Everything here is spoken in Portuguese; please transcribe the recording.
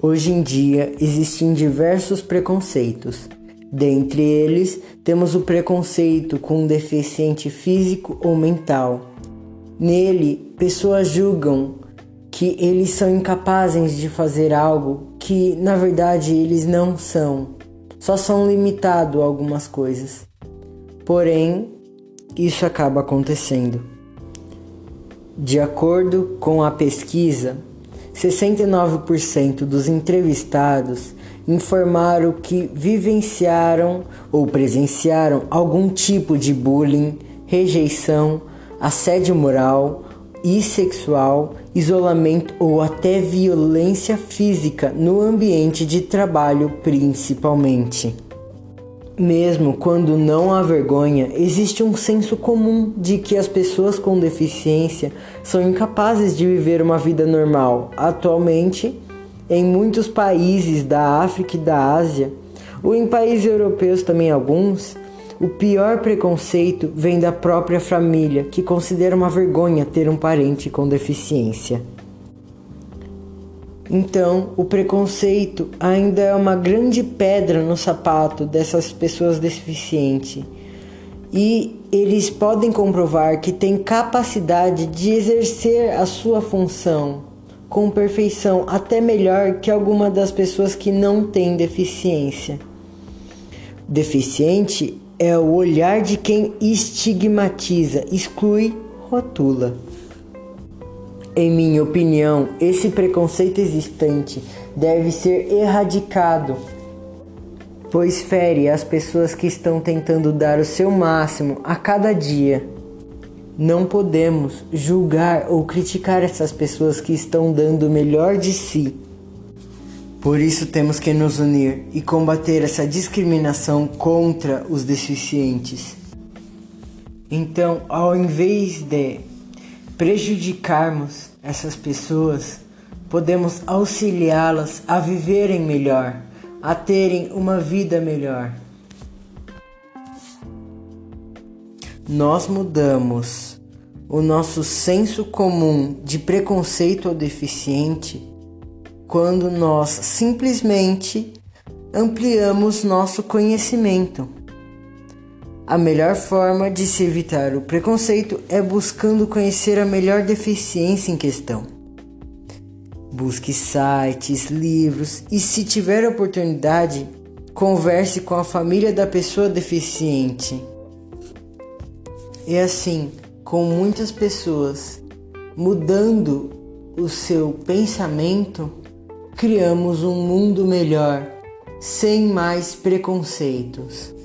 Hoje em dia existem diversos preconceitos. Dentre eles, temos o preconceito com um deficiente físico ou mental. Nele, pessoas julgam que eles são incapazes de fazer algo que, na verdade, eles não são. Só são limitados a algumas coisas. Porém, isso acaba acontecendo. De acordo com a pesquisa, 69% dos entrevistados informaram que vivenciaram ou presenciaram algum tipo de bullying, rejeição, assédio moral e sexual, isolamento ou até violência física no ambiente de trabalho, principalmente. Mesmo quando não há vergonha, existe um senso comum de que as pessoas com deficiência são incapazes de viver uma vida normal. Atualmente, em muitos países da África e da Ásia, ou em países europeus também alguns, o pior preconceito vem da própria família, que considera uma vergonha ter um parente com deficiência. Então, o preconceito ainda é uma grande pedra no sapato dessas pessoas deficientes. E eles podem comprovar que têm capacidade de exercer a sua função com perfeição, até melhor que alguma das pessoas que não têm deficiência. Deficiente é o olhar de quem estigmatiza, exclui, rotula. Em minha opinião, esse preconceito existente deve ser erradicado, pois fere as pessoas que estão tentando dar o seu máximo a cada dia. Não podemos julgar ou criticar essas pessoas que estão dando o melhor de si. Por isso temos que nos unir e combater essa discriminação contra os deficientes. Então, ao invés de prejudicarmos essas pessoas, podemos auxiliá-las a viverem melhor, a terem uma vida melhor. Nós mudamos o nosso senso comum de preconceito ao deficiente quando nós simplesmente ampliamos nosso conhecimento. A melhor forma de se evitar o preconceito é buscando conhecer a melhor deficiência em questão. Busque sites, livros e, se tiver oportunidade, converse com a família da pessoa deficiente. E assim, com muitas pessoas mudando o seu pensamento, criamos um mundo melhor, sem mais preconceitos.